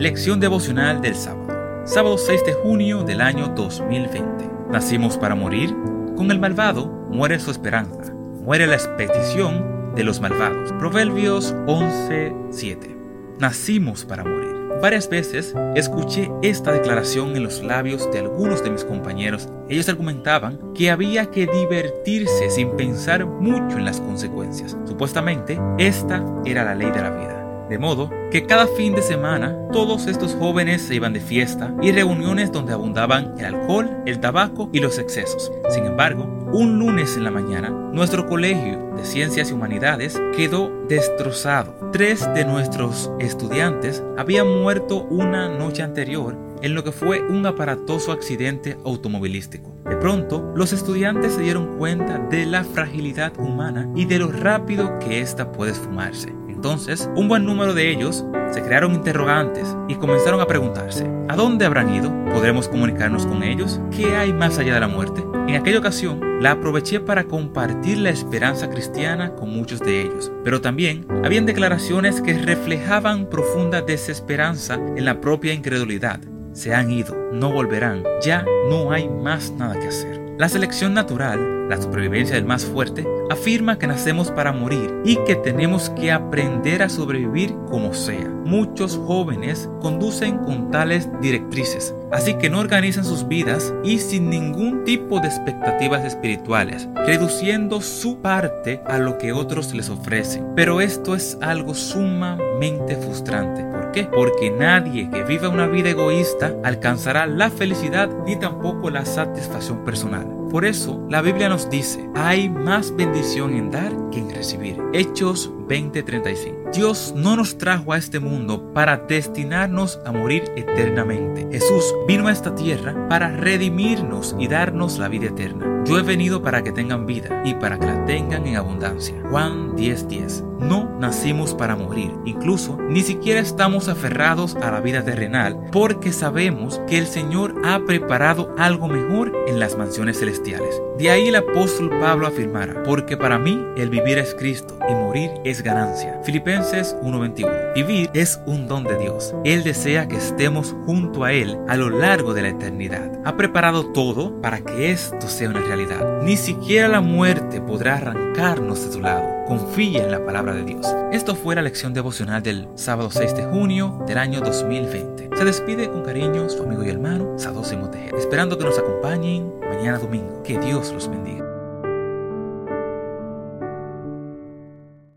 Lección devocional del sábado. Sábado 6 de junio del año 2020. ¿Nacimos para morir? Con el malvado muere su esperanza, muere la expedición de los malvados. Proverbios 11:7. Nacimos para morir. Varias veces escuché esta declaración en los labios de algunos de mis compañeros. Ellos argumentaban que había que divertirse sin pensar mucho en las consecuencias. Supuestamente, esta era la ley de la vida. De modo que cada fin de semana todos estos jóvenes se iban de fiesta y reuniones donde abundaban el alcohol, el tabaco y los excesos. Sin embargo, un lunes en la mañana, nuestro colegio de ciencias y humanidades quedó destrozado. Tres de nuestros estudiantes habían muerto una noche anterior en lo que fue un aparatoso accidente automovilístico. De pronto, los estudiantes se dieron cuenta de la fragilidad humana y de lo rápido que ésta puede esfumarse. Entonces, un buen número de ellos se crearon interrogantes y comenzaron a preguntarse, ¿a dónde habrán ido? ¿Podremos comunicarnos con ellos? ¿Qué hay más allá de la muerte? En aquella ocasión, la aproveché para compartir la esperanza cristiana con muchos de ellos, pero también habían declaraciones que reflejaban profunda desesperanza en la propia incredulidad. Se han ido, no volverán, ya no hay más nada que hacer. La selección natural, la supervivencia del más fuerte, afirma que nacemos para morir y que tenemos que aprender a sobrevivir como sea. Muchos jóvenes conducen con tales directrices, así que no organizan sus vidas y sin ningún tipo de expectativas espirituales, reduciendo su parte a lo que otros les ofrecen. Pero esto es algo sumamente frustrante. ¿Por qué? Porque nadie que viva una vida egoísta alcanzará la felicidad ni tampoco la satisfacción personal. Por eso la Biblia nos dice, hay más bendición en dar que en recibir. Hechos 20:35. Dios no nos trajo a este mundo para destinarnos a morir eternamente. Jesús vino a esta tierra para redimirnos y darnos la vida eterna. Yo he venido para que tengan vida y para que la tengan en abundancia. Juan 10:10. No nacimos para morir, incluso ni siquiera estamos aferrados a la vida terrenal, porque sabemos que el Señor ha preparado algo mejor en las mansiones celestiales. De ahí el apóstol Pablo afirmara, porque para mí el vivir es Cristo y morir es ganancia. Filipenses 1:21. Vivir es un don de Dios. Él desea que estemos junto a Él a lo largo de la eternidad. Ha preparado todo para que esto sea una realidad. Ni siquiera la muerte podrá arrancarnos de su lado confía en la palabra de Dios. Esto fue la lección devocional del sábado 6 de junio del año 2020. Se despide con cariño su amigo y hermano Sadosimo Tejeda, esperando que nos acompañen mañana domingo. Que Dios los bendiga.